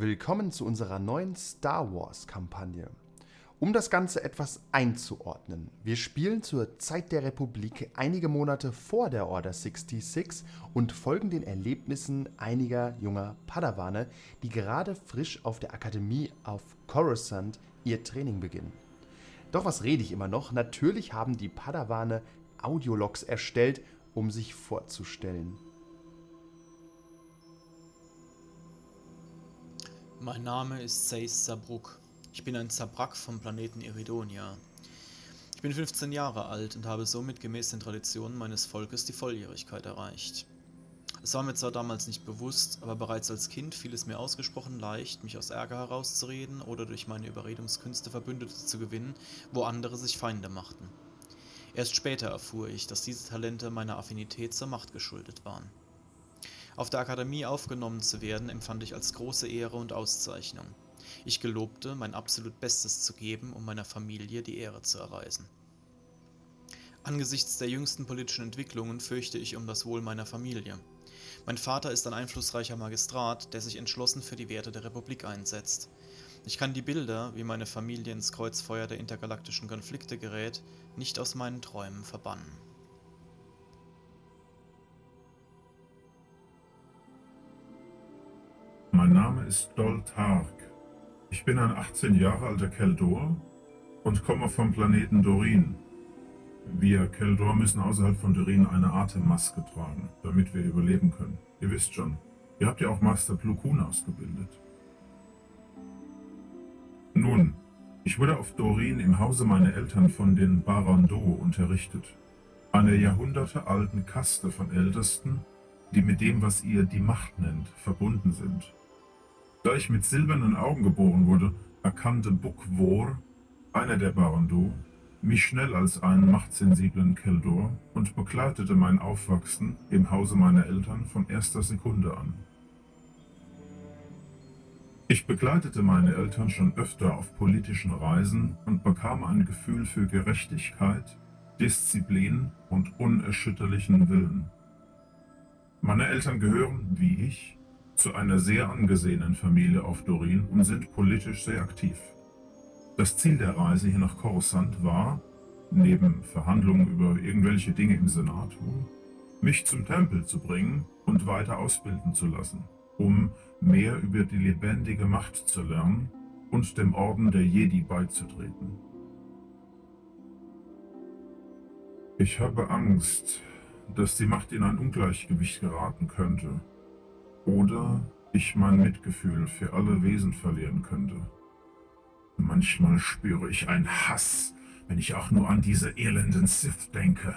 Willkommen zu unserer neuen Star Wars-Kampagne. Um das Ganze etwas einzuordnen, wir spielen zur Zeit der Republik einige Monate vor der Order 66 und folgen den Erlebnissen einiger junger Padawane, die gerade frisch auf der Akademie auf Coruscant ihr Training beginnen. Doch was rede ich immer noch? Natürlich haben die Padawane Audiologs erstellt, um sich vorzustellen. Mein Name ist Seis Sabruk. Ich bin ein Zabrak vom Planeten Iridonia. Ich bin 15 Jahre alt und habe somit gemäß den Traditionen meines Volkes die Volljährigkeit erreicht. Es war mir zwar damals nicht bewusst, aber bereits als Kind fiel es mir ausgesprochen leicht, mich aus Ärger herauszureden oder durch meine Überredungskünste Verbündete zu gewinnen, wo andere sich Feinde machten. Erst später erfuhr ich, dass diese Talente meiner Affinität zur Macht geschuldet waren. Auf der Akademie aufgenommen zu werden, empfand ich als große Ehre und Auszeichnung. Ich gelobte, mein absolut Bestes zu geben, um meiner Familie die Ehre zu erweisen. Angesichts der jüngsten politischen Entwicklungen fürchte ich um das Wohl meiner Familie. Mein Vater ist ein einflussreicher Magistrat, der sich entschlossen für die Werte der Republik einsetzt. Ich kann die Bilder, wie meine Familie ins Kreuzfeuer der intergalaktischen Konflikte gerät, nicht aus meinen Träumen verbannen. Mein Name ist Dol Tark. Ich bin ein 18 Jahre alter Keldor und komme vom Planeten Dorin. Wir Keldor müssen außerhalb von Dorin eine Atemmaske tragen, damit wir überleben können. Ihr wisst schon, ihr habt ja auch Master Plukun ausgebildet. Nun, ich wurde auf Dorin im Hause meiner Eltern von den Barando unterrichtet, einer jahrhundertealten Kaste von Ältesten, die mit dem, was ihr die Macht nennt, verbunden sind. Da ich mit silbernen Augen geboren wurde, erkannte Bukvor, einer der Barandu, mich schnell als einen machtsensiblen Keldor und begleitete mein Aufwachsen im Hause meiner Eltern von erster Sekunde an. Ich begleitete meine Eltern schon öfter auf politischen Reisen und bekam ein Gefühl für Gerechtigkeit, Disziplin und unerschütterlichen Willen. Meine Eltern gehören, wie ich, zu einer sehr angesehenen Familie auf Dorin und sind politisch sehr aktiv. Das Ziel der Reise hier nach Coruscant war, neben Verhandlungen über irgendwelche Dinge im Senat, mich zum Tempel zu bringen und weiter ausbilden zu lassen, um mehr über die lebendige Macht zu lernen und dem Orden der Jedi beizutreten. Ich habe Angst, dass die Macht in ein Ungleichgewicht geraten könnte oder ich mein Mitgefühl für alle Wesen verlieren könnte. Manchmal spüre ich einen Hass, wenn ich auch nur an diese elenden Sith denke.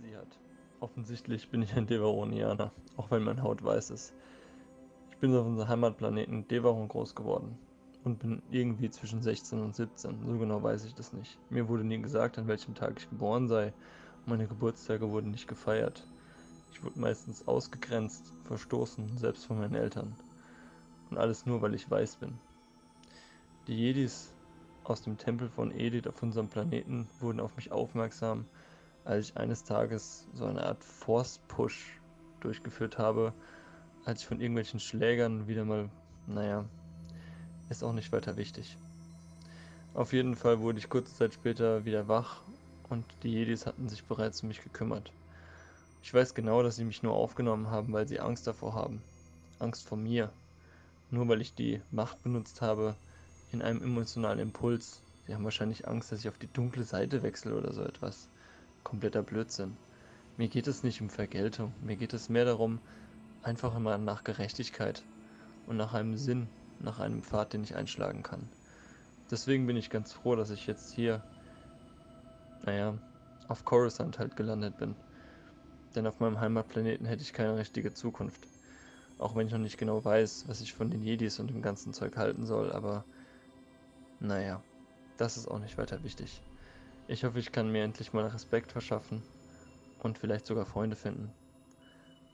Sie hat. Offensichtlich bin ich ein Devaronianer, auch wenn meine Haut weiß ist. Ich bin auf unserem Heimatplaneten Devaron groß geworden und bin irgendwie zwischen 16 und 17. So genau weiß ich das nicht. Mir wurde nie gesagt, an welchem Tag ich geboren sei. Meine Geburtstage wurden nicht gefeiert. Ich wurde meistens ausgegrenzt, verstoßen, selbst von meinen Eltern. Und alles nur, weil ich weiß bin. Die Jedis aus dem Tempel von Edith auf unserem Planeten wurden auf mich aufmerksam, als ich eines Tages so eine Art Force-Push durchgeführt habe, als ich von irgendwelchen Schlägern wieder mal, naja, ist auch nicht weiter wichtig. Auf jeden Fall wurde ich kurze Zeit später wieder wach und die Jedis hatten sich bereits um mich gekümmert. Ich weiß genau, dass sie mich nur aufgenommen haben, weil sie Angst davor haben. Angst vor mir. Nur weil ich die Macht benutzt habe in einem emotionalen Impuls. Sie haben wahrscheinlich Angst, dass ich auf die dunkle Seite wechsle oder so etwas. Kompletter Blödsinn. Mir geht es nicht um Vergeltung. Mir geht es mehr darum, einfach immer nach Gerechtigkeit und nach einem Sinn nach einem Pfad, den ich einschlagen kann. Deswegen bin ich ganz froh, dass ich jetzt hier, naja, auf Coruscant halt gelandet bin. Denn auf meinem Heimatplaneten hätte ich keine richtige Zukunft. Auch wenn ich noch nicht genau weiß, was ich von den Jedis und dem ganzen Zeug halten soll, aber naja, das ist auch nicht weiter wichtig. Ich hoffe, ich kann mir endlich mal Respekt verschaffen und vielleicht sogar Freunde finden.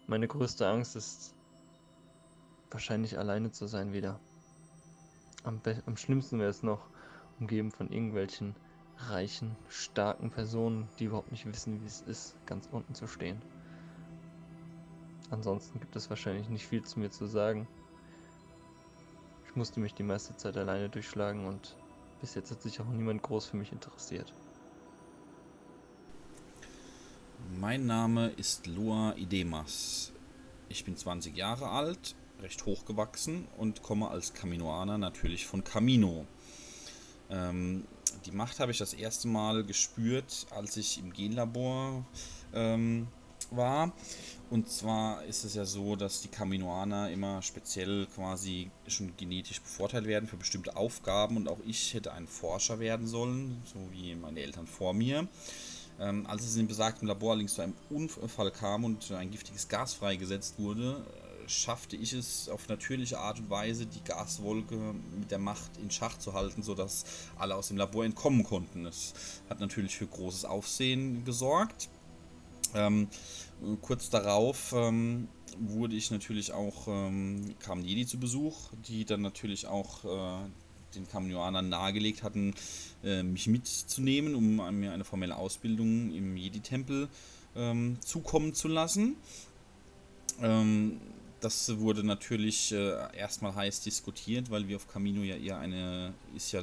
Meine größte Angst ist, wahrscheinlich alleine zu sein wieder. Am, am schlimmsten wäre es noch, umgeben von irgendwelchen reichen, starken Personen, die überhaupt nicht wissen, wie es ist, ganz unten zu stehen. Ansonsten gibt es wahrscheinlich nicht viel zu mir zu sagen. Ich musste mich die meiste Zeit alleine durchschlagen und bis jetzt hat sich auch niemand groß für mich interessiert. Mein Name ist Lua Idemas. Ich bin 20 Jahre alt, recht hochgewachsen und komme als Kaminoaner natürlich von Camino. Ähm, die Macht habe ich das erste Mal gespürt, als ich im Genlabor ähm, war. Und zwar ist es ja so, dass die Kaminoaner immer speziell quasi schon genetisch bevorteilt werden für bestimmte Aufgaben und auch ich hätte ein Forscher werden sollen, so wie meine Eltern vor mir. Ähm, als es in besagtem Labor allerdings zu einem Unfall kam und ein giftiges Gas freigesetzt wurde, schaffte ich es auf natürliche Art und Weise, die Gaswolke mit der Macht in Schach zu halten, sodass alle aus dem Labor entkommen konnten. Das hat natürlich für großes Aufsehen gesorgt. Ähm, kurz darauf ähm, wurde ich natürlich auch, ähm, kamen Jedi zu Besuch, die dann natürlich auch äh, den Kamioanern nahegelegt hatten, äh, mich mitzunehmen, um mir eine formelle Ausbildung im Jedi-Tempel ähm, zukommen zu lassen. Ähm, das wurde natürlich äh, erstmal heiß diskutiert, weil wir auf Camino ja eher eine ja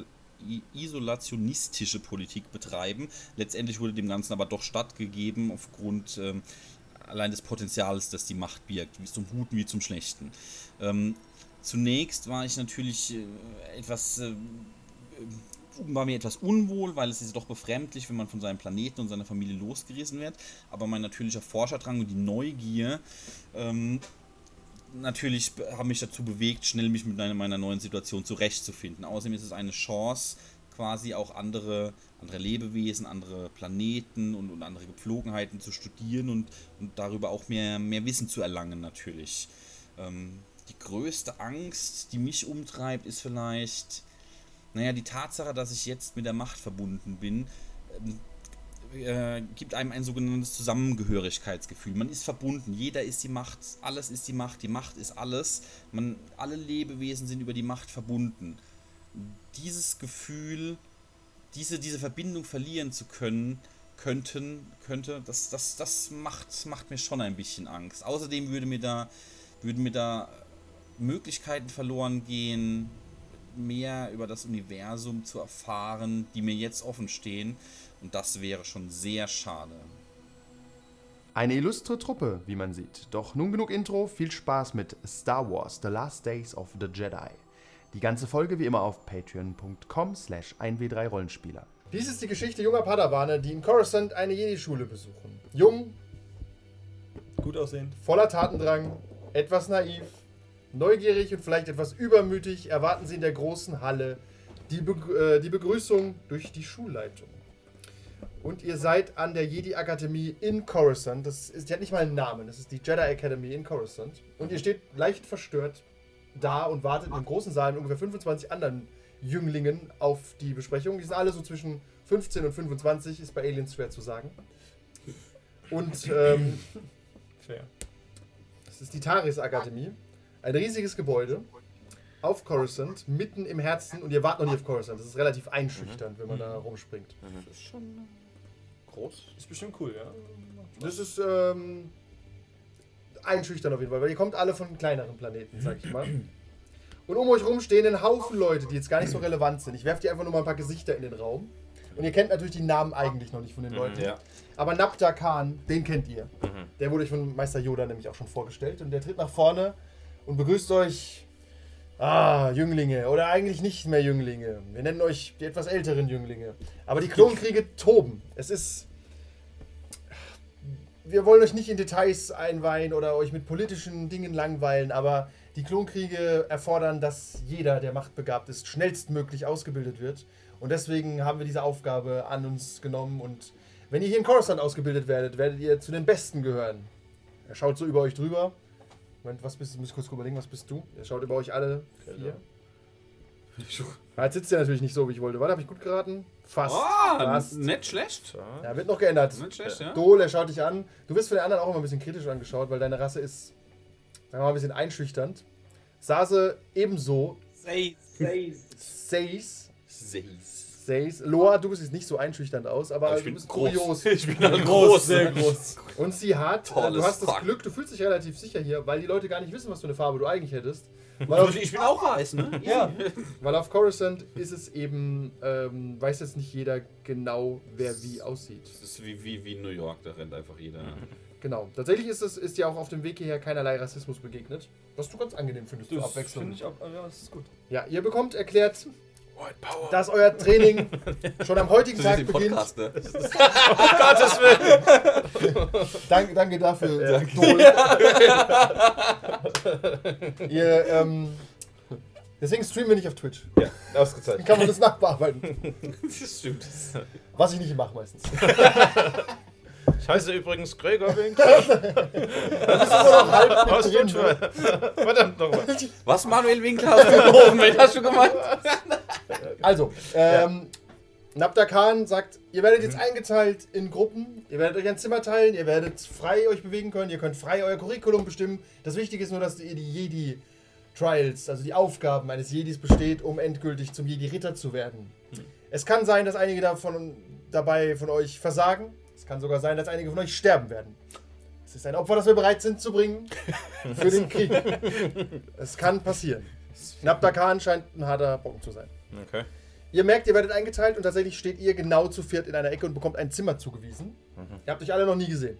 isolationistische Politik betreiben. Letztendlich wurde dem Ganzen aber doch stattgegeben aufgrund ähm, allein des Potenzials, das die Macht birgt, wie zum Guten wie zum Schlechten. Ähm, zunächst war ich natürlich äh, etwas äh, war mir etwas unwohl, weil es ist doch befremdlich, wenn man von seinem Planeten und seiner Familie losgerissen wird. Aber mein natürlicher Forscherdrang und die Neugier ähm, natürlich haben mich dazu bewegt, schnell mich mit meiner neuen Situation zurechtzufinden. Außerdem ist es eine Chance, quasi auch andere, andere Lebewesen, andere Planeten und, und andere Gepflogenheiten zu studieren und, und darüber auch mehr, mehr Wissen zu erlangen natürlich. Ähm, die größte Angst, die mich umtreibt, ist vielleicht, naja, die Tatsache, dass ich jetzt mit der Macht verbunden bin. Ähm, äh, gibt einem ein sogenanntes Zusammengehörigkeitsgefühl. Man ist verbunden, jeder ist die Macht, alles ist die Macht, die Macht ist alles. Man, alle Lebewesen sind über die Macht verbunden. Dieses Gefühl, diese, diese Verbindung verlieren zu können, könnten, könnte, das, das, das macht, macht mir schon ein bisschen Angst. Außerdem würde mir da, würden mir da Möglichkeiten verloren gehen, mehr über das Universum zu erfahren, die mir jetzt offen stehen. Und das wäre schon sehr schade. Eine illustre Truppe, wie man sieht. Doch nun genug Intro, viel Spaß mit Star Wars The Last Days of the Jedi. Die ganze Folge wie immer auf patreon.com slash 1w3rollenspieler. Dies ist die Geschichte junger Padawane, die in Coruscant eine Jedi-Schule besuchen. Jung, gut aussehend, voller Tatendrang, etwas naiv, neugierig und vielleicht etwas übermütig erwarten sie in der großen Halle die, Be äh, die Begrüßung durch die Schulleitung. Und ihr seid an der Jedi Akademie in Coruscant. Das ist, die hat nicht mal einen Namen. Das ist die Jedi Academy in Coruscant. Und ihr steht leicht verstört da und wartet in einem großen Saal mit ungefähr 25 anderen Jünglingen auf die Besprechung. Die sind alle so zwischen 15 und 25, ist bei Aliens schwer zu sagen. Und ähm, Fair. das ist die Taris Akademie. Ein riesiges Gebäude auf Coruscant, mitten im Herzen. Und ihr wartet noch nicht auf Coruscant. Das ist relativ einschüchternd, wenn man da rumspringt. Das ist schon groß. Ist bestimmt cool, ja. Das ist ähm, einschüchtern auf jeden Fall, weil ihr kommt alle von kleineren Planeten, sag ich mal. Und um euch rum stehen ein Haufen Leute, die jetzt gar nicht so relevant sind. Ich werfe dir einfach nur mal ein paar Gesichter in den Raum. Und ihr kennt natürlich die Namen eigentlich noch nicht von den Leuten. ja. Aber Nabda Khan, den kennt ihr. Mhm. Der wurde euch von Meister Yoda nämlich auch schon vorgestellt. Und der tritt nach vorne und begrüßt euch. Ah, Jünglinge. Oder eigentlich nicht mehr Jünglinge. Wir nennen euch die etwas älteren Jünglinge. Aber die Klonkriege toben. Es ist. Wir wollen euch nicht in Details einweihen oder euch mit politischen Dingen langweilen, aber die Klonkriege erfordern, dass jeder, der machtbegabt ist, schnellstmöglich ausgebildet wird. Und deswegen haben wir diese Aufgabe an uns genommen. Und wenn ihr hier in Coruscant ausgebildet werdet, werdet ihr zu den Besten gehören. Er schaut so über euch drüber. Moment, was bist du? Muss ich kurz überlegen, was bist du? Er schaut über euch alle vier. Ja, jetzt sitzt er natürlich nicht so, wie ich wollte. Warte, habe ich gut geraten? Fast. Oh, Fast. nicht schlecht. Ja, wird noch geändert. Nicht schlecht, ja. Dol, er schaut dich an. Du wirst von den anderen auch immer ein bisschen kritisch angeschaut, weil deine Rasse ist, sagen wir mal, ein bisschen einschüchternd. Sase ebenso. Say, say. Seis. Seis. Says. Loa, du siehst nicht so einschüchternd aus, aber, Aber ich du bin bist groß. kurios. Ich bin halt groß. sehr groß. Und sie hat, Tolles du hast das Fuck. Glück, du fühlst dich relativ sicher hier, weil die Leute gar nicht wissen, was für eine Farbe du eigentlich hättest. Weil auf, Ich bin auch weiß, ne? Ja. weil auf Coruscant ist es eben, ähm, weiß jetzt nicht jeder genau, wer wie aussieht. Das ist wie, wie, wie New York, da rennt einfach jeder. Genau. Tatsächlich ist es ist dir auch auf dem Weg hierher keinerlei Rassismus begegnet. Was du ganz angenehm findest zur Abwechslung. finde ich auch, ja, das ist gut. Ja, ihr bekommt erklärt. Dass euer Training schon am heutigen Das ist Tag beginnt. Podcast, ne? Gottes Willen. Danke, danke dafür, Dol. ihr, ähm, deswegen streamen wir nicht auf Twitch. Ja, Dann ausgezeichnet. kann man das nachbearbeiten. Das stimmt. Was ich nicht mache meistens. Ich heiße übrigens Gregor Wink. halb Aus mit drin, Tunschwell. Verdammt nochmal. Was, Manuel Winkler aus dem Ofen? Wen hast du gemeint? Also, ähm, Nabda Khan sagt, ihr werdet jetzt eingeteilt in Gruppen, ihr werdet euch ein Zimmer teilen, ihr werdet frei euch bewegen können, ihr könnt frei euer Curriculum bestimmen. Das Wichtige ist nur, dass ihr die Jedi Trials, also die Aufgaben eines Jedis besteht, um endgültig zum Jedi-Ritter zu werden. Es kann sein, dass einige davon dabei von euch versagen. Es kann sogar sein, dass einige von euch sterben werden. Es ist ein Opfer, das wir bereit sind zu bringen für den Krieg. Es kann passieren. Nabda Khan scheint ein harter Brocken zu sein. Okay. Ihr merkt, ihr werdet eingeteilt und tatsächlich steht ihr genau zu viert in einer Ecke und bekommt ein Zimmer zugewiesen. Ihr habt euch alle noch nie gesehen.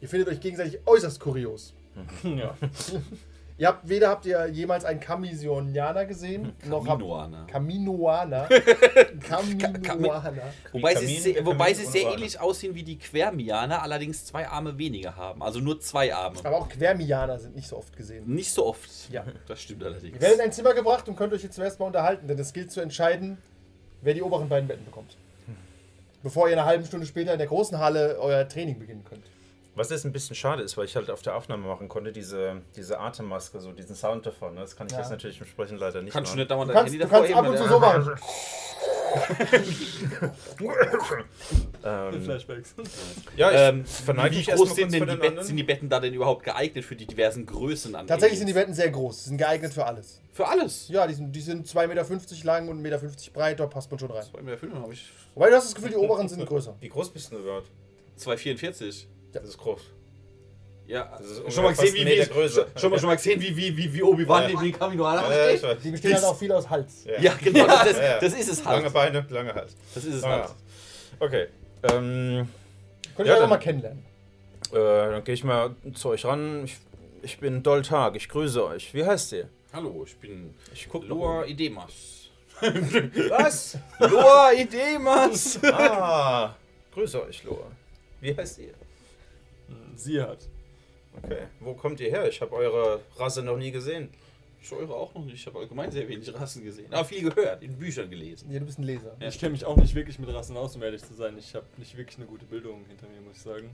Ihr findet euch gegenseitig äußerst kurios. Ja. Ihr habt, weder habt ihr jemals einen Kamisionianer gesehen, noch habt Kaminoaner. Kaminoaner. Kaminoaner. Wobei sie, Kamin- sehr, der wobei sie sehr ähnlich aussehen wie die Quermianer, allerdings zwei Arme weniger haben. Also nur zwei Arme. Aber auch Quermianer sind nicht so oft gesehen. Nicht so oft. Ja. Das stimmt allerdings. Ihr werdet in ein Zimmer gebracht und könnt euch jetzt zuerst mal unterhalten, denn es gilt zu entscheiden, wer die oberen beiden Betten bekommt. Bevor ihr eine halbe Stunde später in der großen Halle euer Training beginnen könnt. Was jetzt ein bisschen schade ist, weil ich halt auf der Aufnahme machen konnte, diese, diese Atemmaske, so diesen Sound davon. ne? Das kann ich Ja. jetzt natürlich entsprechend leider nicht Kannst du machen. nicht dauernd Du dein kannst, Handy du davor kannst ab und zu so machen. Ähm, Flashbacks. ja, ich Ähm, verneige wie mich groß sind denn die Betten, sind die Betten da denn überhaupt geeignet für die diversen Größen an Tatsächlich sind die? Betten sehr groß. Sie sind geeignet für alles. Für alles. Ja, die sind, die sind 2,50 Meter lang und 1,50 Meter breit, da passt man schon rein. Bei mir Filme habe ich Wobei du hast das Gefühl, die oberen sind größer. Wie groß bist du denn überhaupt? 2,44. Das ist groß. Ja, Das ist schon mal gesehen, wie, wie, schon, schon, mal, schon mal gesehen, wie, wie, wie, wie Obi-Wan Ja. neben den Kaminoaner Ja, steht? weiß. Die bestehen halt auch viel aus Hals. Ja. Ja, genau, das, das, Ja, ja. das ist es Lange halt. Beine, lange Hals. Das ist es halt. ja. Okay. Ähm, Könnt ihr Ja, dann- mal kennenlernen. äh, dann gehe ich mal zu euch ran. Ich, ich bin Doltag, ich grüße euch. Wie heißt ihr? Hallo, ich bin Ich guck Loa Idemas. Was? Loa Idemas! ah, grüße euch, Loa. Wie heißt ihr? Sie hat. Okay. Wo kommt ihr her? Ich habe eure Rasse noch nie gesehen. Ich eure auch noch nicht. Ich habe allgemein sehr wenig Rassen gesehen. Aber viel gehört, in Büchern gelesen. Ja, du bist ein Leser. Ja. Ich kenne mich auch nicht wirklich mit Rassen aus, um ehrlich zu sein. Ich habe nicht wirklich eine gute Bildung hinter mir, muss ich sagen.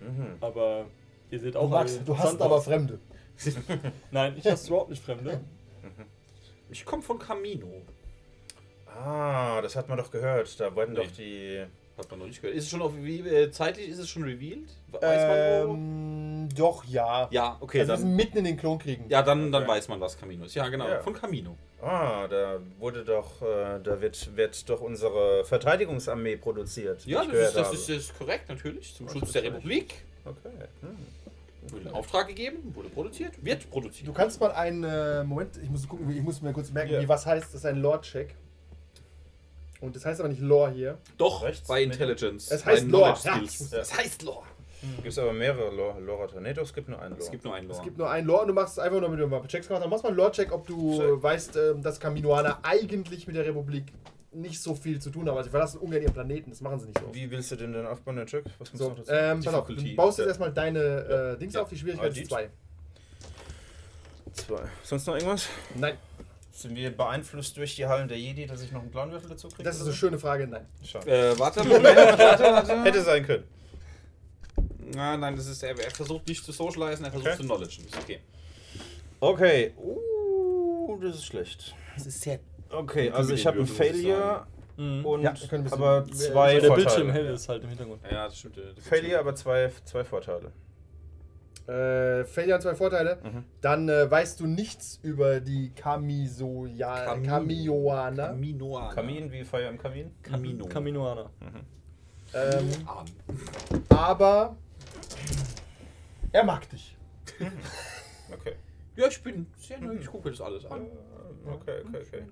Mhm. Aber ihr seht Du, auch magst, alle du hast aber. Fremde. Nein, ich hasse überhaupt nicht Fremde. Ich komme von Camino. Ah, das hat man doch gehört. Da wurden Nee. doch die. Hat man noch nicht gehört. Ist es schon auf, wie, äh, zeitlich ist es schon revealed? Weiß man wo? Ähm, doch, ja. Ja, okay, also wir sind dann. mitten in den Klonkriegen. Ja, dann, dann Okay. weiß man, was Camino ist. Ja, genau, Ja. von Camino. Ah, da wurde doch, äh, da wird, wird doch unsere Verteidigungsarmee produziert. Ja, das ist, das ist, das ist korrekt, natürlich. Zum Schutz der. Republik. Okay. Hm. Wurde in Auftrag gegeben, wurde produziert, wird produziert. Du kannst mal einen äh, Moment, ich muss gucken, ich muss mir kurz merken, Ja. wie was heißt. Das ist ein Lore-Check. Und das heißt aber nicht Lore hier. Doch, Rechts, bei. Intelligence. Es heißt Lore. Ja, Es heißt Lore. Gibt es aber mehrere Lor- Lorata? Nee, doch, es gibt nur einen Lore. Es gibt nur einen Lore. Es gibt nur einen Lore und du machst es einfach nur mit dem Checks gemacht. Dann machst mal einen Lore-Check, ob du Check. weißt, ähm, dass Kaminoaner eigentlich mit der Republik nicht so viel zu tun haben. Also sie verlassen ungern ihren Planeten, das machen sie nicht so. Wie willst du denn denn aufbauen, den Check? Was muss So, noch dazu? ähm, pass auf, du baust jetzt Ja. erstmal deine äh, Dings Ja. auf, die Schwierigkeit ist 2. Zwei. Sonst noch irgendwas? Nein, Sind wir beeinflusst durch die Hallen der Jedi, dass ich noch einen Planwürfel dazu kriege? das ist eine schöne Frage, nein. Schade. Äh, warte, Moment, warte, warte. Hätte sein können. Nein, nein, das ist, er, er versucht nicht zu socialisen, er versucht Okay. zu knowledgen. Ist okay. Okay. Uh, das ist schlecht. Das ist sehr. Okay, also ich habe muss ich Failure Mhm. und Ja, ein aber äh, zwei der Vorteile. Bildschirm hell ist halt im Hintergrund. Ja, das stimmt. das Failure, aber zwei, zwei Vorteile. Äh, an zwei Vorteile. Mhm. Dann äh, weißt du nichts über die Kamisoja Kamin- Kamioaner. Kaminoaner. Kamin wie Feuer im Kamin? Kamino. Kaminoaner. Ähm, Arm. aber er mag dich. Okay. Ja, ich bin sehr neugierig. Ich gucke mir das alles an. Okay, okay, okay.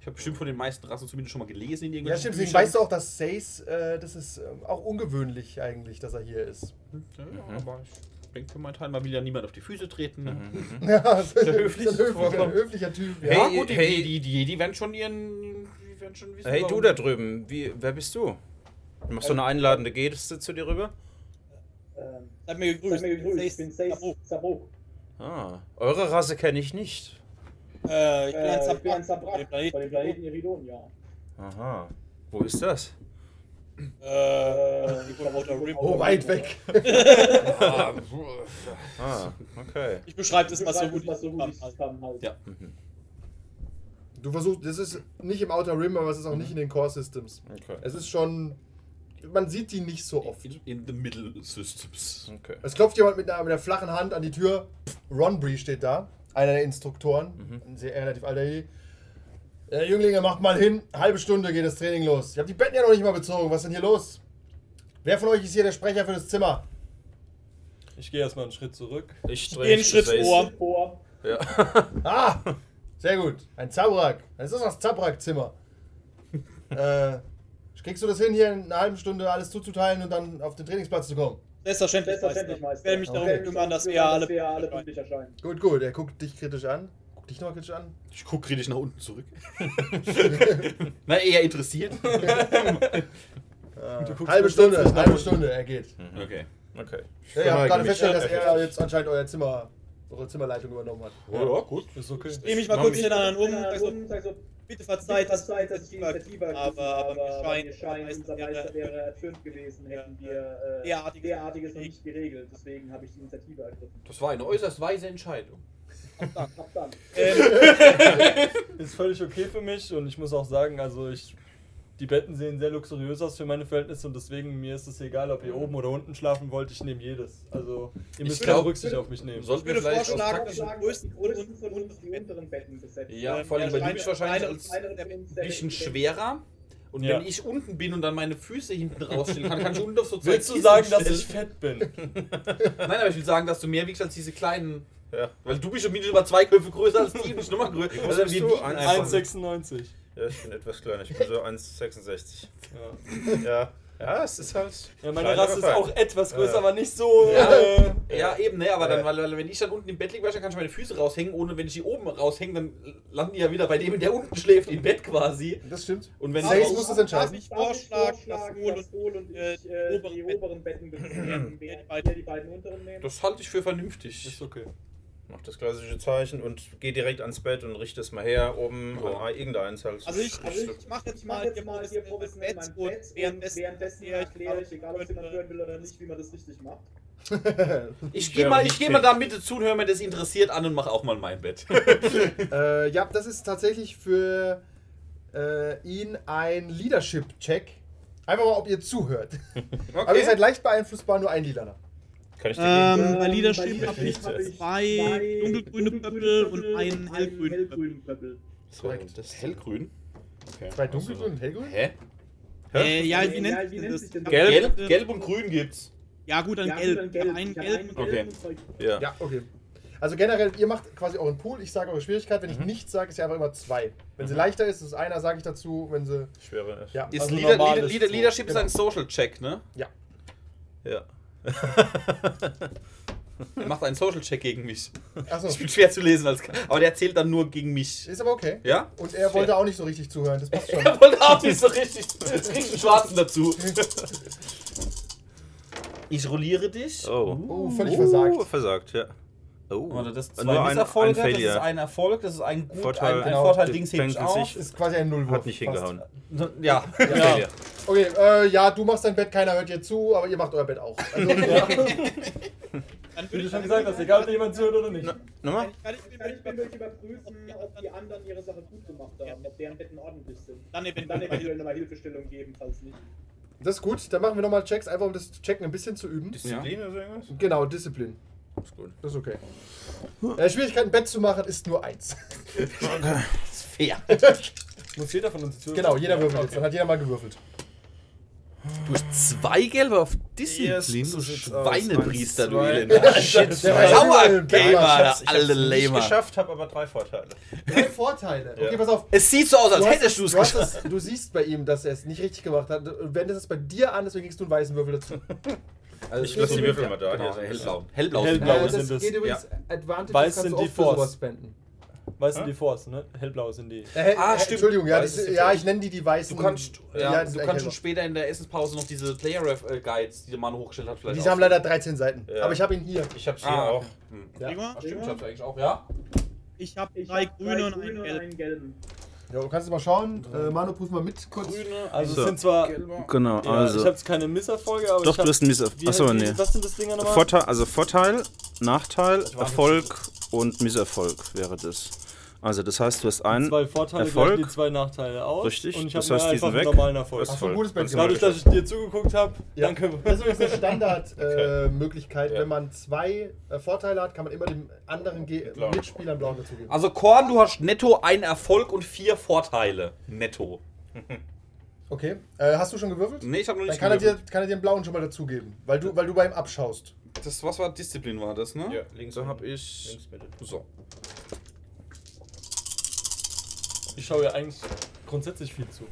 Ich habe bestimmt von den meisten Rassen zumindest schon mal gelesen in Ja, irgendwelchen stimmt. Deswegen Büchern. weißt du auch, dass Sace, äh, das ist ähm, auch ungewöhnlich eigentlich, dass er hier ist. Ja, aber ich denke für meinen Teil, man will ja niemand auf die Füße treten. Ne? Ja, das ist ein höflich höflicher, Typ. Ja. Ja, Hey, gut, die, hey. die, die, die werden schon ihren. Die werden schon wissen, Hey, du warum. da drüben, wie, wer bist du? Du machst so eine einladende Geste zu dir rüber? Ähm, Seid mir gegrüßt. Seid mir gegrüßt. Ich bin Seis Sabro. Ah, eure Rasse kenne ich nicht. Äh, ich bin ein Äh, ich bin ein dem von dem Planeten Iridon, ja. Aha. Wo ist das? Äh, die Outer Rim. Oh, weit weg. Ah, okay. Ich beschreibe das mal so gut. es mal so gut ich ich kann. halt. Ja. Du versuchst, das ist nicht im Outer Rim, aber es ist auch nicht in den Core Systems. Okay. Es ist schon, man sieht die nicht so oft. In, in the Middle Systems. okay. Es klopft jemand mit einer, mit einer flachen Hand an die Tür. Ronbury steht da, einer der Instruktoren, ein sehr relativ alter. Äh, Jünglinge, macht mal hin. Halbe Stunde geht das Training los. Ich habe die Betten ja noch nicht mal bezogen. Was ist denn hier los? Wer von euch ist hier der Sprecher für das Zimmer? Ich gehe erstmal einen Schritt zurück. Ich Geh einen Schritt vor. Vor. Ja. Ah, sehr gut. Ein Zabrak. Das ist das Zabrak-Zimmer. äh, kriegst du das hin, hier in einer halben Stunde alles zuzuteilen und dann auf den Trainingsplatz zu kommen? Selbstverständlich, Meister. Meister. Ich werde mich darum Okay. kümmern, dass wir alle. wir alle pünktlich erscheinen. Gut, gut. Er guckt dich kritisch an. Guckt dich nochmal kritisch an. Ich gucke kritisch nach unten zurück. Na, eher interessiert. Äh, halbe Stunde, halbe. Stunde, er geht. Okay. Okay. Ja, ihr habt gerade mich. festgestellt, dass Ja, er jetzt anscheinend euer Zimmer, eure Zimmerleitung übernommen hat. Ja, gut. Ist okay. Ich drehe mich mal kurz anderen um. Sag so, sag so, Bitte verzeiht, dass Zeit, ich dass die die Initiative Initiative ergriffen aber, aber mir scheint, mir scheint, unser Meister wäre ertönt gewesen, hätten wir äh, derartiges derartiges noch nicht geregelt. Deswegen habe ich die Initiative ergriffen. Das war eine äußerst weise Entscheidung. Dann. Ähm, Ist völlig okay für mich und ich muss auch sagen, also ich. Die Betten sehen sehr luxuriös aus für meine Verhältnisse und deswegen mir ist es egal, ob ihr oben oder unten schlafen wollt, ich nehme jedes. Also ihr müsst keine Rücksicht auf mich nehmen. Sollten wir würde vielleicht aus vorschlagen, taktischen... dass- die größten von uns unten die unteren Betten besetzt. Ja, Ähm, vor allem, Steine- bist wahrscheinlich als ein bisschen schwerer. Und Ja. wenn ich unten bin und dann meine Füße hinten rausstellen kann, kann ich unten auf so zwei Willst du sagen, dass stellen. ich fett bin? Nein, aber ich will sagen, dass du mehr wiegst als diese kleinen. Ja. Weil du bist schon mindestens mal zwei Köpfe größer als die und ich nochmal größer. groß Also bist wir du? wiegen Eins- einfach. 1,96. Ja, ich bin etwas kleiner. Ich bin so 1,66. Ja. Ja. Ja, es ist halt. ja, meine Rasse ist auch etwas größer, Ja. aber nicht so. Ja. Äh, Ja, eben, ne, aber dann, Ja. weil, weil wenn ich dann unten im Bett liege, dann kann ich meine Füße raushängen, ohne wenn ich die oben raushänge, dann landen die ja wieder bei dem, der unten schläft, im Bett quasi. Das stimmt. Und wenn ich muss das entscheiden. Ich vorschlagen, dass vorschlagen, Wohl und Wohl und äh, ich die äh, oberen die Betten oberen Betten besetzen, wer die beiden- wer die beiden unteren nehmen. Das halte ich für vernünftig. ist okay. Mach das klassische Zeichen und geh direkt ans Bett und richte es mal her, oben Ja. an irgendeins halt. Also ich, Also ich, mache jetzt Ich mache mal jetzt mal hier professionell mein Bett und währenddessen, währenddessen erkläre ich, egal ob jemand hören will oder nicht, wie man das richtig macht. Ich gehe mal, ich geh mal da Mitte zu und höre mir das interessiert an und mache auch mal mein Bett. äh, ja, das ist tatsächlich für äh, ihn ein Leadership-Check. Einfach mal, ob ihr zuhört. Aber ihr seid leicht beeinflussbar, nur ein Lilaner. Kann ich dir Ähm, bei Leadership bei habe ich Leadership zwei dunkelgrüne Pöppel und einen hellgrünen Pöppel. So, das ist hellgrün. Okay. Zwei dunkelgrün und hellgrün? Hä? Äh, ja, Ja, wie nennt sich das? denn Gelb, Gelb, gelb und grün gibt's. Ja gut, dann Ja, gelb. habe einen gelben. Okay. und zwei Ja. Ja, okay. Also generell, ihr macht quasi euren Pool, ich sage eure Schwierigkeit. Wenn ich nichts sage, ist ja einfach immer zwei. Wenn sie leichter ist, ist es einer, sage ich dazu. Wenn sie. Schwere ist. Ja, Ist Also Leader, Leader, ist Leader, so. Leadership ist Genau. ein Social Check, ne? Ja. Ja. Er macht einen Social Check gegen mich. Achso. Ich bin schwer zu lesen, als, aber der zählt dann nur gegen mich. Ist aber okay. Ja? Und er wollte auch nicht so richtig zuhören, das passt schon. Er wollte auch nicht so richtig. Jetzt kriegst einen Schwarzen dazu. Ich rolliere dich. Oh. Oh, völlig Oh, versagt. versagt, ja. Oh. Warte, das ist Nur zwei ein- Misserfolge, ein das ist ein Erfolg, das ist ein gut, Vorteil, ein, ein genau, Vorteil, Dings hebt auf. sich. Ist quasi ein Nullwurf. Hat nicht fast. hingehauen. Ja, Ja. Okay, äh, ja, du machst dein Bett, keiner hört dir zu, aber ihr macht euer Bett auch. Also, ja. Dann würde ich schon gesagt hast, egal ob jemand zuhört oder nicht. Nochmal? Kann ich ich bin mal durch überprüfen, ob die anderen ihre Sache gut gemacht haben, ob deren Betten ordentlich sind. dann eventuell nochmal Hilfestellung geben, falls nicht. Das ist gut, dann machen wir nochmal Checks, einfach um das Checken ein bisschen zu üben. Disziplin oder so irgendwas? Genau, Disziplin. Ist gut. Das ist okay. Äh, Schwierigkeit, ein Bett zu machen, ist nur eins. Ist fair. Muss jeder von uns zu. genau, jeder würfelt jetzt. Dann hat jeder mal gewürfelt. Du hast zwei gelbe auf Disziplin, Yes, du. Schweinepriester, du. Elender. Shit, Sauer Gamer, Gamer. der Ich Lamer. geschafft, habe aber drei Vorteile. Drei Vorteile. Okay, Ja. pass auf. Es sieht so aus, als hättest es, du es geschafft. es, du siehst bei ihm, dass er es nicht richtig gemacht hat. Du wendest es bei dir an, deswegen kriegst du einen weißen Würfel dazu. Ich lasse die Würfel mal da. Genau, Hier, hellblau. Hellblau. Hellblau. Äh, das sind es. geht übrigens Advantage, Weiß das sind die Force. Weißt du die Force, ne? Hellblau sind die. Äh, äh, Ah, stimmt. Entschuldigung, ja, Weiß die, die ja, ich nenne die die weißen. Du kannst, ja, das du kannst schon später in der Essenspause noch diese Player Ref äh, Guides, die der Mann hochgestellt hat, vielleicht. Diese haben leider 13 Seiten. Ja. Aber ich habe ihn hier. Ich hab's hier Ah, auch. Hm. Ja. Prima. Ach, stimmt, ich hab's eigentlich auch, ja. Ich habe drei hab grüne und einen und gelben. Einen. Ja, du kannst mal schauen. Äh, Manu, prüf mal mit kurz. Grüne, Also So. es sind zwar. Genau, Ja, also. ich habe jetzt keine Misserfolge, aber Doch, du hast ein Miss. wie Achso, nee. Was sind das Dinger nochmal? Vorteil, also Vorteil, Nachteil, Erfolg und Misserfolg wäre das. Also das heißt, du hast einen. zwei Vorteile Erfolg. die zwei Nachteile aus. Richtig, Und ich das habe heißt, die einfach einen weg. normalen Erfolg. Ach so, ein gutes gemacht. Dadurch, dass ich dir zugeguckt habe, Ja. dann können Das ist eine Standardmöglichkeit. Äh. Ja. Wenn man zwei äh, Vorteile hat, kann man immer dem anderen Ge Blau. Mitspieler einen blauen dazugeben. Also Korn, du hast netto einen Erfolg und vier Vorteile. Netto. Okay. Äh, hast du schon gewürfelt? Nee, ich habe noch Dann nicht kann er, dir, gewürfelt. kann er dir einen blauen schon mal dazugeben. Weil du, weil du bei ihm abschaust. Das, was war Disziplin war das, ne? Ja, links. Da habe ich... Links Mitte. So. Ich schaue ja eigentlich grundsätzlich viel zu.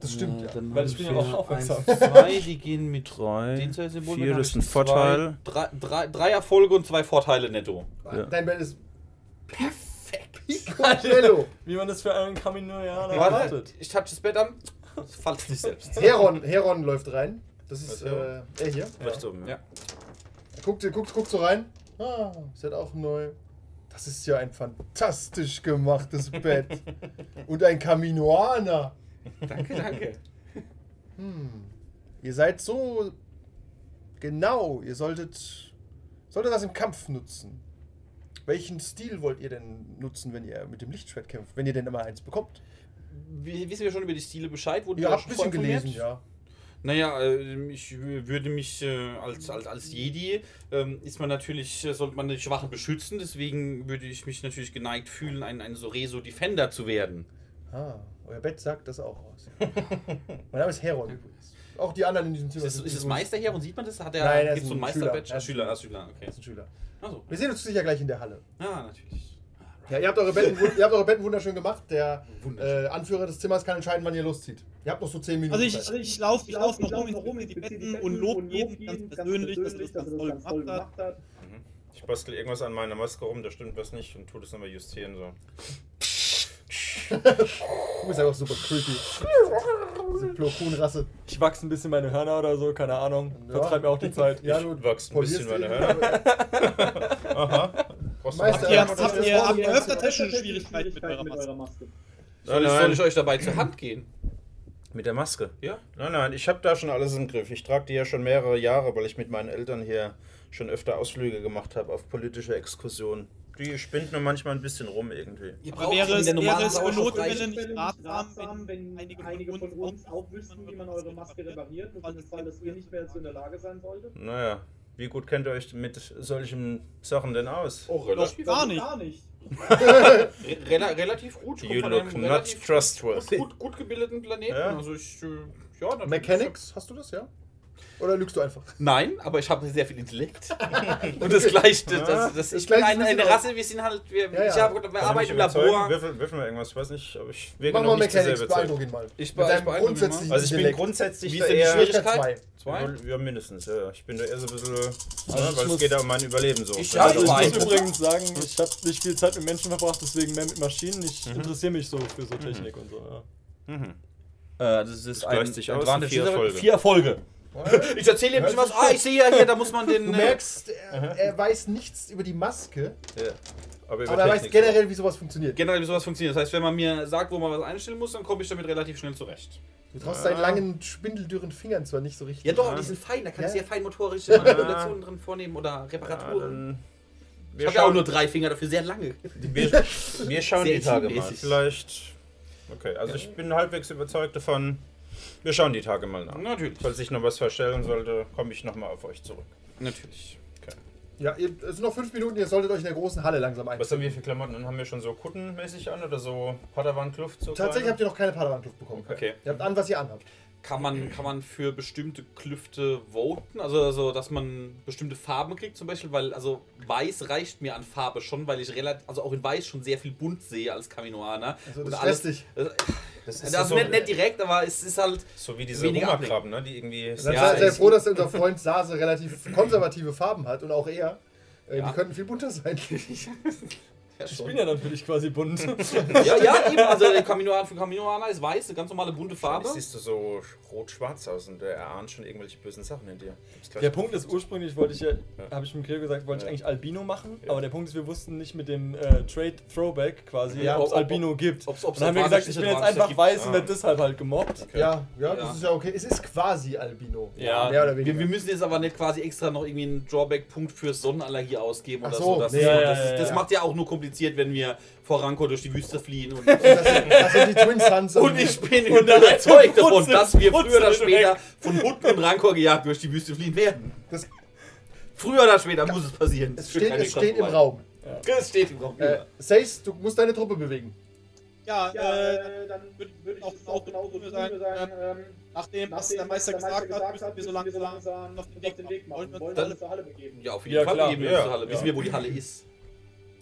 Das stimmt, ja. Dann Weil ich bin ja auch aufmerksam. Eins, zwei, die gehen mit drei. Dienstleistungssymbol, Vier, ist ein Vorteil. Zwei, drei, drei, drei Erfolge und zwei Vorteile netto. Ja. Dein Bett ist Perfekt. Piconello. Wie man das für einen Kaminoianer Warte, erwartet. ich touch das Bett an. Das fällt sich selbst. Heron, Heron läuft rein. Das ist äh, er hier. Rechts oben, Ja. Er guckt, guckt, guckt so rein. Ah, ist halt auch neu. Das ist ja ein fantastisch gemachtes Bett. Und ein Kaminoaner. Danke, danke. Hm. Ihr seid so genau. Ihr solltet, solltet das im Kampf nutzen. Welchen Stil wollt ihr denn nutzen, wenn ihr mit dem Lichtschwert kämpft? Wenn ihr denn immer eins bekommt? Wie- Wissen wir schon über die Stile Bescheid? Wurden Ihr wir habt schon ein bisschen gelesen, ja. Naja, äh, ich würde mich äh, als, als, als Jedi, ähm, ist man natürlich, äh, sollte man die Schwachen beschützen, deswegen würde ich mich natürlich geneigt fühlen, ein, ein Soreso Defender zu werden. Ah, euer Bett sagt das auch aus. mein Name ist Heron übrigens. Auch die anderen in diesem Zimmer. Ist, ist es Meister her und sieht man das? Hat er, Nein, er ist gibt's so ein ein Meisterbadge? Schüler. Ah, Schüler, ah, Schüler, okay. Er ist ein Schüler. Achso. Wir sehen uns sicher gleich in der Halle. Ah, natürlich. Ja, ihr habt eure Betten, ihr habt eure Betten wunderschön gemacht. Der Wunderschön. äh, Anführer des Zimmers kann entscheiden, wann ihr loszieht. Ihr habt noch so 10 Minuten. Also ich, Zeit. ich laufe ich lauf noch lauf rum in die die Betten und lob jeden ganz persönlich, dass er das ganz toll gemacht hat. hat. Ich bastel irgendwas an meiner Maske rum, da stimmt was nicht und tu das nochmal justieren. So. Du bist einfach super creepy. Diese Plo-Kuhn-Rasse. Ich wachse ein bisschen meine Hörner oder so, keine Ahnung. Ja. Vertreib mir auch die Zeit. Ja, Ich du wachst ein bisschen meine Hörner. Aha. Du Meister, noch- Ihr, Ja, habt ihr, habt ihr öfter technische Schwierigkeiten mit eurer Maske? Maske. Soll, ich, soll ich euch dabei zur Hand gehen? Mit der Maske? Ja? Nein, nein, ich habe da schon alles im Griff. Ich trage die ja schon mehrere Jahre, weil ich mit meinen Eltern hier schon öfter Ausflüge gemacht habe auf politische Exkursionen. Die spinnt nur manchmal ein bisschen rum irgendwie. Ihr Aber wäre es, wäre es reichen. nicht ratsam, wenn wenn einige von uns auch wüssten, wie man eure Maske repariert, und Fall, dass ihr nicht mehr dazu in der Lage sein solltet? Naja, wie gut kennt ihr euch mit solchen Sachen denn aus? Oh, relativ, Gar nicht. Gar nicht. re rela relativ gut. You look not trustworthy. Gut, gut gebildeten Planeten. Ja. Also ich, äh, ja. Mechanics, hast du das, ja? Oder lügst du einfach? Nein, aber ich habe sehr viel Intellekt. Und das gleicht, das, das, das, ich bin eine, eine. Rasse, wir sind halt, wir, Ja, ja. ich habe, wir er arbeiten im? Labor. Würfel, würfeln wir irgendwas, ich weiß nicht, aber ich wirke Mach noch mal nicht Mechanics, überzeugt. beeindruck ihn mal. Ich Mit be- deinem ich beeindrucke ihn mal. Also ich bin grundsätzlich Wie ist denn die eher... Schwierigkeit? Zwei. Zwei? Ja, mindestens, ja. Ich bin da eher so ein bisschen... Also ja, ich weil es geht ja um mein Überleben so. Ich Also ich muss übrigens sagen, ich habe nicht viel Zeit mit Menschen verbracht, deswegen mehr mit Maschinen. Ich Mhm. interessiere mich so für so Technik und so. Ja. Mhm. Äh, das ist Das ein sich aus, vier Erfolge. Vier Erfolge. Ich erzähle dir ein bisschen was. Ah, ich sehe ja hier, da muss man den. Du äh, merkst, er, er weiß nichts über die Maske, Ja. Aber, aber er weiß generell, wie sowas funktioniert. generell, wie sowas funktioniert. Das heißt, wenn man mir sagt, wo man was einstellen muss, dann komme ich damit relativ schnell zurecht. Du traust deinen langen, spindeldürren Fingern zwar nicht so richtig. Ja, doch, die sind fein. Da kann Ja. ich sehr fein motorische Manipulationen drin vornehmen oder Ja, Reparaturen. ich wir, habe ja auch schauen, nur drei Finger, dafür sehr lange. wir, wir schauen Sehr die Tage mal. Vielleicht... Okay, also ich bin halbwegs überzeugt davon. Wir schauen die Tage mal nach. Natürlich. Falls sich noch was verstellen sollte, komme ich nochmal auf euch zurück. Natürlich. Ja, ihr, es sind noch fünf Minuten, ihr solltet euch in der großen Halle langsam ein. Was haben wir für Klamotten? Haben wir schon so Kuttenmäßig an oder so Padawan-Kluft? So Tatsächlich habt ihr noch keine Padawan-Kluft bekommen. Okay. Ihr habt an, was ihr anhabt. Kann man, kann man für bestimmte Klüfte voten? Also, also, dass man bestimmte Farben kriegt zum Beispiel? Weil, also, weiß reicht mir an Farbe schon, weil ich relativ, also auch in weiß schon sehr viel bunt sehe als Kaminoaner. Also Und das alles- stresst dich. Das, Das das ist nicht, nicht direkt, aber es ist halt. So wie diese Weniger Hummerkrabben, ne? Die irgendwie. Seid Ja, sehr, sehr froh, dass unser Freund Sase relativ konservative Farben hat und auch er. Äh, Ja. Die könnten viel bunter sein. Ja, Ich bin ja natürlich quasi bunt. ja, ja, eben. Also, der Kaminoaner von Kaminoaner ist weiß, eine ganz normale bunte Farbe. Siehst du so rot-schwarz aus und der erahnt schon irgendwelche bösen Sachen in dir. Der Punkt ist ursprünglich, wollte ich ja, Ja. habe ich mit Gregor gesagt, wollte ich eigentlich Albino machen, Ja. aber der Punkt ist, wir wussten nicht mit dem äh, Trade Throwback quasi, Ja, ob es ob- Albino gibt. Ob's, ob's dann haben wir gesagt, ich bin jetzt einfach weiß und Ah. werde deshalb halt gemobbt. Okay. Ja, ja, Ja. das ist ja okay. Es ist quasi Albino. Ja. mehr oder Wir, weniger. wir müssen jetzt aber nicht quasi extra noch irgendwie einen Drawback-Punkt für Sonnenallergie ausgeben Ach oder so, so. Das, nee, ist- macht ja auch nur kompliziert, wenn wir vor Ranko durch die Wüste fliehen. Und, das, sind, das sind die Twin Suns. und ich bin überzeugt davon, dass wir früher oder später von Hutten und Rancor gejagt durch die Wüste fliehen werden. Das- früher oder später muss es passieren. es steht, es steht im. Raum. Es steht im Raum. Äh, Sace, du musst deine Truppe bewegen. Ja, Ja, äh, äh, dann würde würde ich auch das auch genauso tun, sagen, sagen, ähm, nachdem, was der Meister gesagt hat, müssen wir so langsam langsam auf den Weg machen. Wollen wir Wollen uns alle zur Halle begeben? Ja, auf jeden Ja, Fall klar. begeben wir Ja. uns zur Halle. Ja. Wissen wir, wo die Halle ist?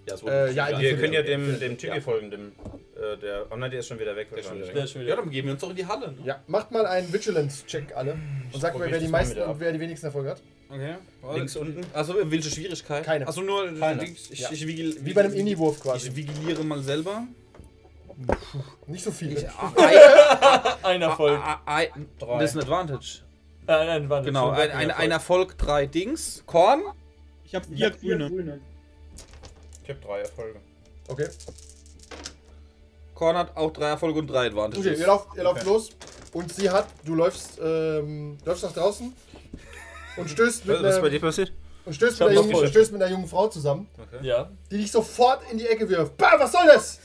Ja, so Äh, ja, Wir können ja dem, dem Typi Ja. folgen, dem. Äh, der, oh nein, der ist schon wieder weg. Der schon wieder Der ist schon Ja, wieder. dann begeben wir uns doch in die Halle. Ne? Ja, macht mal einen Vigilance-Check alle. Und sagt mir, wer die meisten und wer die wenigsten Erfolge hat. Okay. Links unten. Also, welche Schwierigkeit? Keine. Also nur, Keine. ich, ich, Ja. ich vigil, Wie bei einem Inni-Wurf quasi. Ich vigiliere mal selber. Nicht so viel. Ich, Ein Erfolg. Das ist ein Advantage. Äh, nein, warte. Genau, ein, weg, ein, ein Erfolg, drei Dings. Korn. Ich habe vier grüne. Grüne. Ich habe drei Erfolge. Okay. Korn hat auch drei Erfolge und drei Advantages. Okay, ihr lauft, ihr lauft Okay. los. Und sie hat, du läufst, ähm, läufst nach draußen und stößt mit, Was, was ist bei dir passiert? und stößt mit, jungen, stößt mit einer jungen Frau zusammen, Ja. die dich sofort in die Ecke wirft. Bah, was soll das?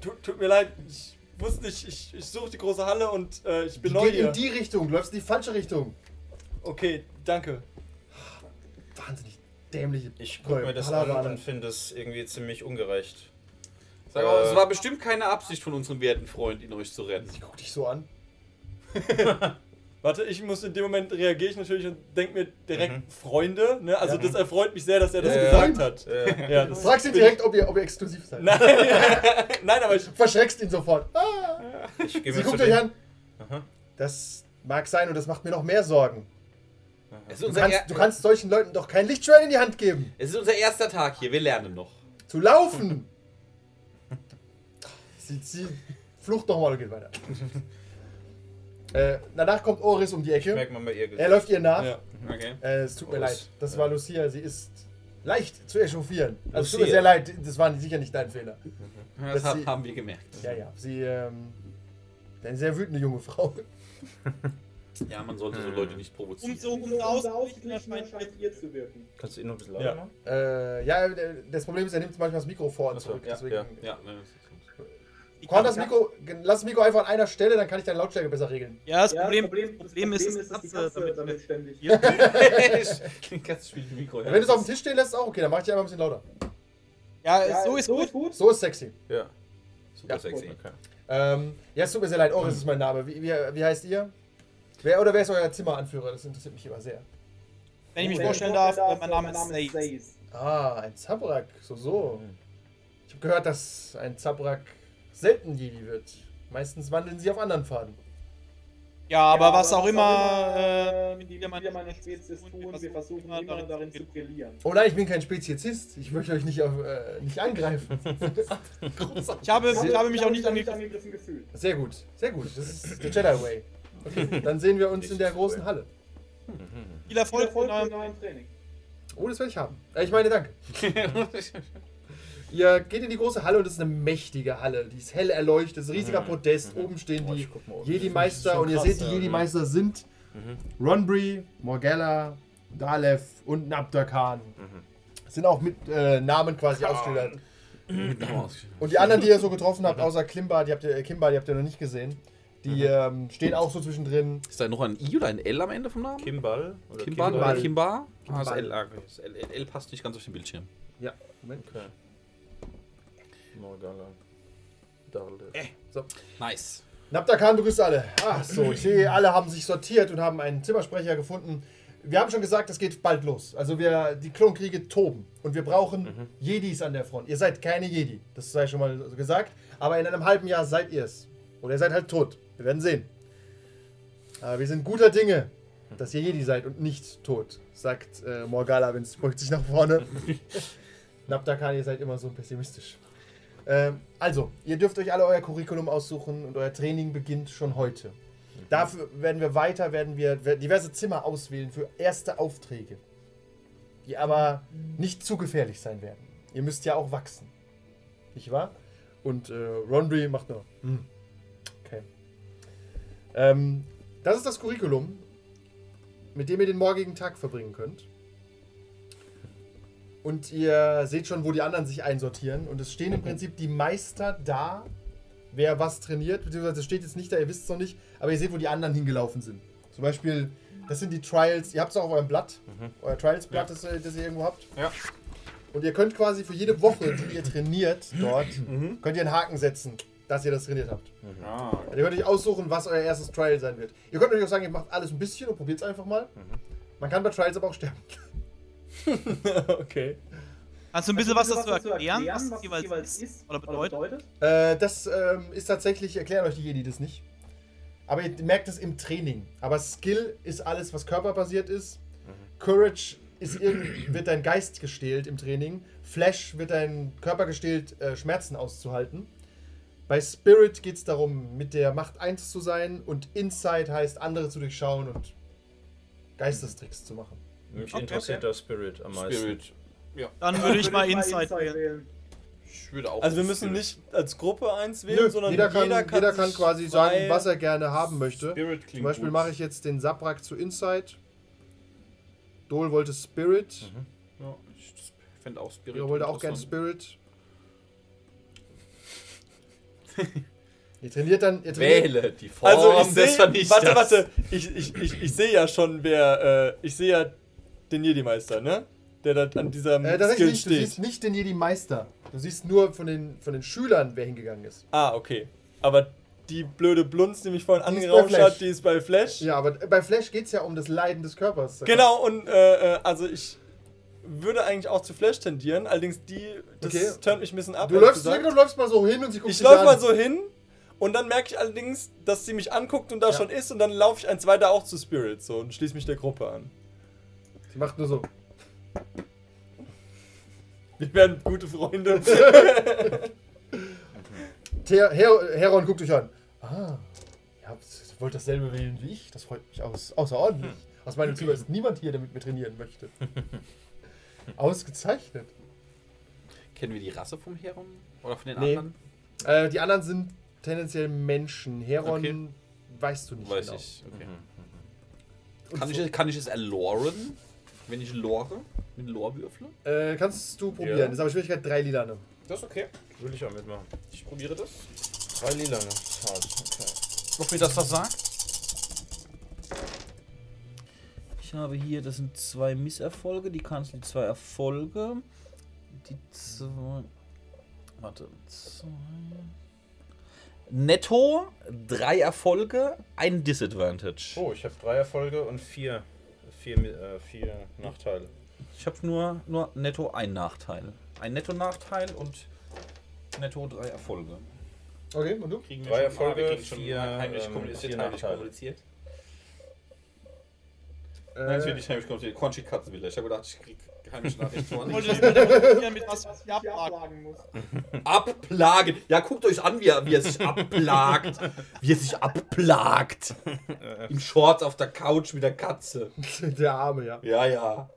Tut, tut mir leid, ich wusste nicht, ich, ich suche die große Halle und äh, ich bin neu geht hier. in die Richtung, du läufst in die falsche Richtung. Okay, danke. Wahnsinnig dämliche Ich gucke mir das an Palaver. und finde es irgendwie ziemlich ungerecht. Sag mal, Äh, es war bestimmt keine Absicht von unserem werten Freund, in euch zu rennen. Ich guck dich so an. Warte, ich muss in dem Moment reagiere ich natürlich und denke mir direkt Mhm. Freunde, ne? Also Ja. das erfreut mich sehr, dass er das Ja, gesagt hat. Äh, Ja, das Frag sie direkt, ob ihr, ob ihr exklusiv seid. Nein, nein, aber ich. Verschreckst ihn sofort. Ah. ich Sie guckt euch an. Aha. Das mag sein und das macht mir noch mehr Sorgen. Es ist, Du kannst, du kannst solchen Leuten doch kein Lichtschwert in die Hand geben. es ist unser erster Tag hier, wir lernen noch. Zu laufen. Sie, sie flucht nochmal und geht weiter. äh, danach kommt Oris um die Ecke. merke mal ihr Gesicht. Er läuft ihr nach. Ja. Okay. Äh, es tut mir Oris, leid. Das war Lucia. Sie ist leicht zu echauffieren. Also es tut mir sehr leid. Das war sicher nicht dein Fehler. Das Dass hab, sie- haben wir gemerkt. Ja, ja. Sie ähm, eine sehr wütende junge Frau. Ja, man sollte so Leute nicht provozieren. Umso umso ausgeglichener ausgeglichener scheint zu wirken. Kannst du ihn noch ein bisschen lauter Ja. machen? Äh, ja, der- das Problem ist, er nimmt manchmal das Mikro vor und so, zurück. ja, deswegen. ja. Ja, ne, das ist das Mikro, lass das Mikro einfach an einer Stelle, dann kann ich deine Lautstärke besser regeln. Ja, das Ja, Problem, das Problem, Problem ist, dass dass die die Katze Katze damit, damit ständig. hier. Ganz spielt Mikro. Wenn du es auf dem Tisch stehen lässt, ist auch okay, dann mach ich die einfach ein bisschen lauter. Ja, Ja, so ist gut. gut. So ist sexy. Ja. Super Ja, sexy. Okay. Ähm, ja, es tut mir sehr leid, Oris ist mein Name. Wie, wie, wie heißt ihr? Wer oder wer ist euer Zimmeranführer? Das interessiert mich immer sehr. Wenn ich mich vorstellen darf, mein Name ist Sace. Ah, ein Zabrak, so so. Ich habe gehört, dass ein Zabrak selten Jedi wird. Meistens wandeln sie auf anderen Pfaden. Ja, aber Ja, was auch immer, äh, äh, mit wir meine Spezies tun, wir versuchen immer darin zu brillieren. Oh nein, ich bin kein Speziesist. Ich möchte euch nicht, auf, äh, nicht angreifen. Ich habe, ich habe mich auch nicht angegriffen angegriffen. gefühlt. Sehr gut, sehr gut. Das ist der Jedi Way. Okay, dann sehen wir uns in der großen Halle. Viel Erfolg eurem neuen Training. Oh, das werde ich haben. Äh, ich meine, danke. Ihr geht in die große Halle und es ist eine mächtige Halle. Die ist hell erleuchtet, es ist ein riesiger Podest. Oben stehen die. Jedi-Meister und ihr seht, die. Jedi-Meister sind Ronbri, Morgella, Dalef und Khan. Sind auch mit äh, Namen quasi ausgestellt. Und die anderen, die ihr so getroffen habt, außer Klimba, die habt ihr, äh, Kimba, die habt ihr noch nicht gesehen, Die ähm, stehen auch so zwischendrin. Ist da noch ein I oder ein L am Ende vom Namen? Kimball? Oder Kimball Kimball. oder Kimbar? Ah, das Kimball. L, ah, das L, L, L passt nicht ganz auf den Bildschirm. Ja, Moment. Okay. Morgana. Darle. So. Nice. Nabdakan begrüßt alle. Ach so, ich sehe, alle haben sich sortiert und haben einen Zimmersprecher gefunden. Wir haben schon gesagt, es geht bald los. Also wir, die Klonkriege toben. Und wir brauchen Jedis an der Front. Ihr seid keine Jedi, das sei schon mal so gesagt. Aber in einem halben Jahr seid ihr es. Oder ihr seid halt tot. Wir werden sehen. Aber wir sind guter Dinge, dass ihr Jedi seid und nicht tot, sagt äh, Morgala, wenn es beugt sich nach vorne. Nabdakan, ihr seid immer so pessimistisch. Ähm, also, ihr dürft euch alle euer Curriculum aussuchen und euer Training beginnt schon heute. Dafür werden wir weiter, werden wir diverse Zimmer auswählen für erste Aufträge, die aber nicht zu gefährlich sein werden. Ihr müsst ja auch wachsen, nicht wahr? Und äh, Rondry macht nur. Hm. Ähm, das ist das Curriculum, mit dem ihr den morgigen Tag verbringen könnt. Und ihr seht schon, wo die anderen sich einsortieren. Und es stehen im Prinzip die Meister da, wer was trainiert. Beziehungsweise es steht jetzt nicht da, ihr wisst es noch nicht. Aber ihr seht, wo die anderen hingelaufen sind. Zum Beispiel, das sind die Trials. Ihr habt es auch auf eurem Blatt. Euer Trials-Blatt, das, ihr- das ihr irgendwo habt. Ja. Und ihr könnt quasi für jede Woche, die ihr trainiert dort, könnt ihr einen Haken setzen, dass ihr das trainiert habt. Ah, Also ihr könnt euch aussuchen, was euer erstes Trial sein wird. Ihr könnt euch auch sagen, ihr macht alles ein bisschen und probiert es einfach mal. Man kann bei Trials aber auch sterben. okay. Kannst du ein bisschen was dazu erklären, was das jeweils ist oder bedeutet? Äh, das ähm, ist tatsächlich, erklären euch die Jedi das nicht. Aber ihr merkt es im Training. Aber Skill ist alles, was körperbasiert ist. Courage ist wird dein Geist gestählt im Training. Flash wird dein Körper gestählt, äh, Schmerzen auszuhalten. Bei Spirit geht es darum, mit der Macht 1 zu sein. Und Insight heißt, andere zu durchschauen und Geistestricks zu machen. mich Okay, interessiert der Spirit am meisten. Spirit. Ja. Dann würde ich mal Insight wählen. Ich würde auch. Also wir müssen Spirit. nicht als Gruppe eins wählen, Nö, sondern jeder kann, jeder kann, sich quasi frei- sagen, was er gerne haben möchte. Zum Beispiel gut. mache ich jetzt den Sabrak zu Insight. Dol wollte Spirit. Ja, ich fände auch Spirit. Ihr wollte auch gerne. Spirit. ihr trainiert dann. Ihr trainiert, Wähle die Form Also ich des sehe, Vernichters. warte, warte, ich, ich, ich, ich sehe ja schon, wer, äh, ich sehe ja den Jedi-Meister, ne? Der da an diesem Äh, Skill tatsächlich nicht. Du steht. siehst nicht den Jedi-Meister. Du siehst nur von den, von den Schülern, wer hingegangen ist. Ah, okay. Aber die blöde Blunz, die mich vorhin angerauscht hat, die ist bei Flash. Ja, aber bei Flash geht es ja um das Leiden des Körpers. Genau, und äh, äh, also ich würde eigentlich auch zu Flash tendieren, allerdings die, das Okay. turnt mich ein bisschen ab. Du läufst, gesagt. du läufst mal so hin und sie guckt Ich laufe an. mal so hin und dann merke ich allerdings, dass sie mich anguckt und da Ja. schon ist und dann laufe ich eins weiter auch zu Spirit so und schließe mich der Gruppe an. Sie macht nur so. Wir werden gute Freunde. Her Her Heron guckt dich an. Ah, ihr habt, wollt dasselbe wählen wie ich. Das freut mich aus, außerordentlich. Aus meinem Zimmer ist niemand hier, der mit mir trainieren möchte. Ausgezeichnet. Kennen wir die Rasse vom Heron? Oder von den Nee. anderen? Äh, die anderen sind tendenziell Menschen. Heron Okay. weißt du nicht Weiß genau. ich. Okay. Und Kann, ich, kann ich es erloren? Wenn ich lore? Mit Lore würfle? Äh, kannst du probieren. Ja. Das ist aber Schwierigkeit 3 Lilane. Das ist okay. Will ich auch mitmachen. Ich probiere das. Drei Lilane. Hart. Okay. Ob mir das was sagt? Habe hier, das sind zwei Misserfolge, die kannst die zwei Erfolge. Die zwei. Warte. Zwei. Netto drei Erfolge, ein Disadvantage. Oh, ich habe drei Erfolge und vier, vier, äh, vier Nachteile. Ich habe nur, nur netto ein Nachteil. Ein Netto-Nachteil und netto drei Erfolge. Okay, und du? Kriegen Drei Erfolge, wir kriegen schon vier, heimlich ähm, kommuniziert, vier heimlich kommuniziert. Äh, Nein, es wird nicht heimlich kommuniziert. Conchi Katzenwille. Ich habe gedacht, ich krieg heimliche Nachrichten von Wollte das mit mit was ich abfragen muss. Abplagen. Ja, guckt euch an, wie er, wie er sich abplagt. Wie er sich abplagt. Im Shorts auf der Couch mit der Katze. der Arme, ja. Ja, ja.